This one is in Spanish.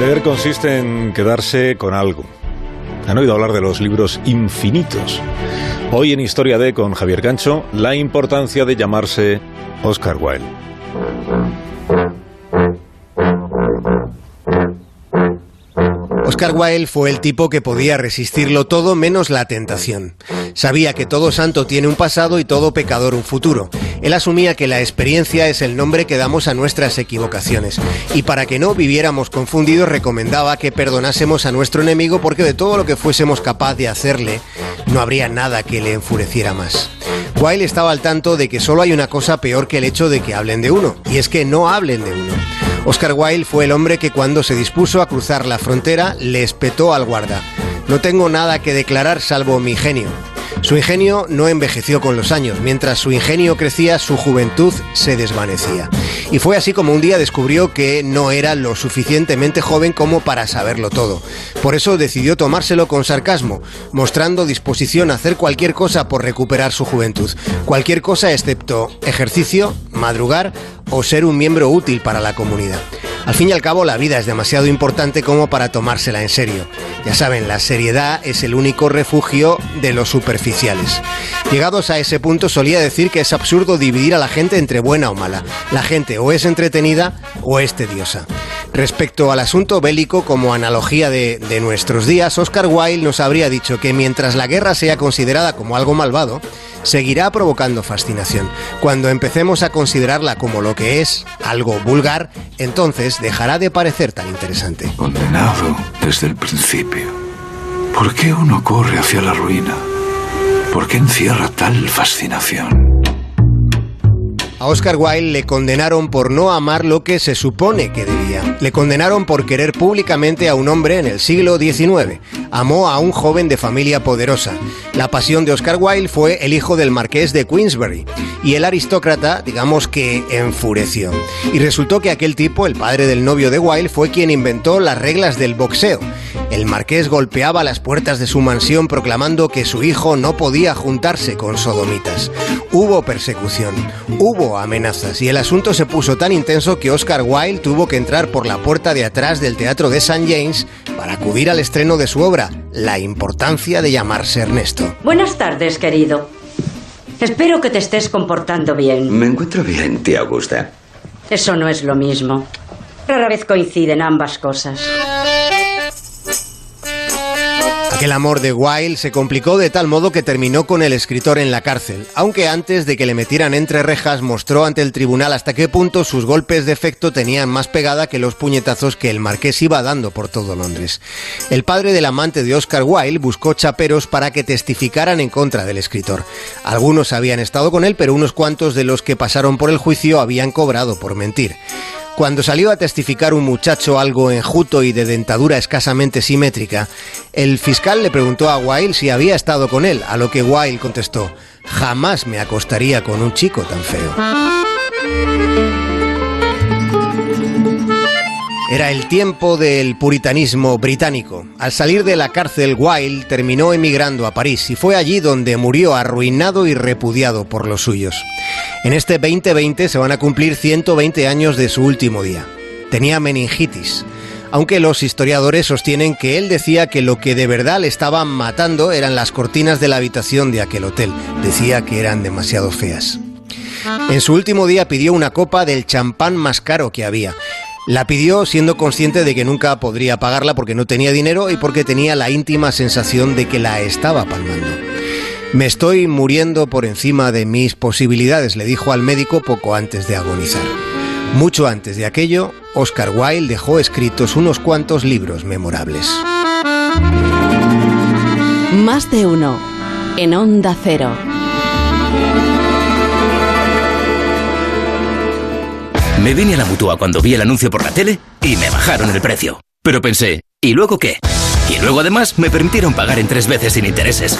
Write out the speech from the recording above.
Leer consiste en quedarse con algo. Han oído hablar de los libros infinitos. Hoy en Historia de con Javier Gancho, la importancia de llamarse Oscar Wilde. Oscar Wilde fue el tipo que podía resistirlo todo menos la tentación. Sabía que todo santo tiene un pasado y todo pecador un futuro. Él asumía que la experiencia es el nombre que damos a nuestras equivocaciones. Y para que no viviéramos confundidos, recomendaba que perdonásemos a nuestro enemigo porque de todo lo que fuésemos capaz de hacerle, no habría nada que le enfureciera más. Wilde estaba al tanto de que solo hay una cosa peor que el hecho de que hablen de uno, y es que no hablen de uno. Oscar Wilde fue el hombre que cuando se dispuso a cruzar la frontera le espetó al guarda. No tengo nada que declarar salvo mi genio. Su ingenio no envejeció con los años. Mientras su ingenio crecía, su juventud se desvanecía. Y fue así como un día descubrió que no era lo suficientemente joven como para saberlo todo. Por eso decidió tomárselo con sarcasmo, mostrando disposición a hacer cualquier cosa por recuperar su juventud. Cualquier cosa excepto ejercicio, madrugar o ser un miembro útil para la comunidad. Al fin y al cabo, la vida es demasiado importante como para tomársela en serio. Ya saben, la seriedad es el único refugio de los superficiales. Llegados a ese punto, solía decir que es absurdo dividir a la gente entre buena o mala. La gente o es entretenida o es tediosa. Respecto al asunto bélico, como analogía de, de nuestros días, Oscar Wilde nos habría dicho que mientras la guerra sea considerada como algo malvado, seguirá provocando fascinación. Cuando empecemos a considerarla como lo que es, algo vulgar, entonces dejará de parecer tan interesante. Condenado desde el principio. ¿Por qué uno corre hacia la ruina? ¿Por qué encierra tal fascinación? A Oscar Wilde le condenaron por no amar lo que se supone que debía. Le condenaron por querer públicamente a un hombre en el siglo XIX. Amó a un joven de familia poderosa. La pasión de Oscar Wilde fue el hijo del marqués de Queensberry. Y el aristócrata, digamos que, enfureció. Y resultó que aquel tipo, el padre del novio de Wilde, fue quien inventó las reglas del boxeo. El marqués golpeaba las puertas de su mansión proclamando que su hijo no podía juntarse con sodomitas. Hubo persecución, hubo amenazas y el asunto se puso tan intenso que Oscar Wilde tuvo que entrar por la puerta de atrás del Teatro de St. James para acudir al estreno de su obra, La importancia de llamarse Ernesto. Buenas tardes, querido. Espero que te estés comportando bien. Me encuentro bien, tía Augusta. Eso no es lo mismo. Rara vez coinciden ambas cosas. Aquel amor de Wilde se complicó de tal modo que terminó con el escritor en la cárcel, aunque antes de que le metieran entre rejas mostró ante el tribunal hasta qué punto sus golpes de efecto tenían más pegada que los puñetazos que el marqués iba dando por todo Londres. El padre del amante de Oscar Wilde buscó chaperos para que testificaran en contra del escritor. Algunos habían estado con él, pero unos cuantos de los que pasaron por el juicio habían cobrado por mentir. Cuando salió a testificar un muchacho algo enjuto y de dentadura escasamente simétrica, el fiscal le preguntó a Wilde si había estado con él, a lo que Wilde contestó, jamás me acostaría con un chico tan feo. Era el tiempo del puritanismo británico. Al salir de la cárcel, Wilde terminó emigrando a París y fue allí donde murió arruinado y repudiado por los suyos. En este 2020 se van a cumplir 120 años de su último día. Tenía meningitis, aunque los historiadores sostienen que él decía que lo que de verdad le estaban matando eran las cortinas de la habitación de aquel hotel. Decía que eran demasiado feas. En su último día pidió una copa del champán más caro que había. La pidió siendo consciente de que nunca podría pagarla porque no tenía dinero y porque tenía la íntima sensación de que la estaba palmando. Me estoy muriendo por encima de mis posibilidades, le dijo al médico poco antes de agonizar. Mucho antes de aquello, Oscar Wilde dejó escritos unos cuantos libros memorables. Más de uno en Onda Cero. Me vine a la mutua cuando vi el anuncio por la tele y me bajaron el precio. Pero pensé, ¿y luego qué? Y luego además me permitieron pagar en tres veces sin intereses.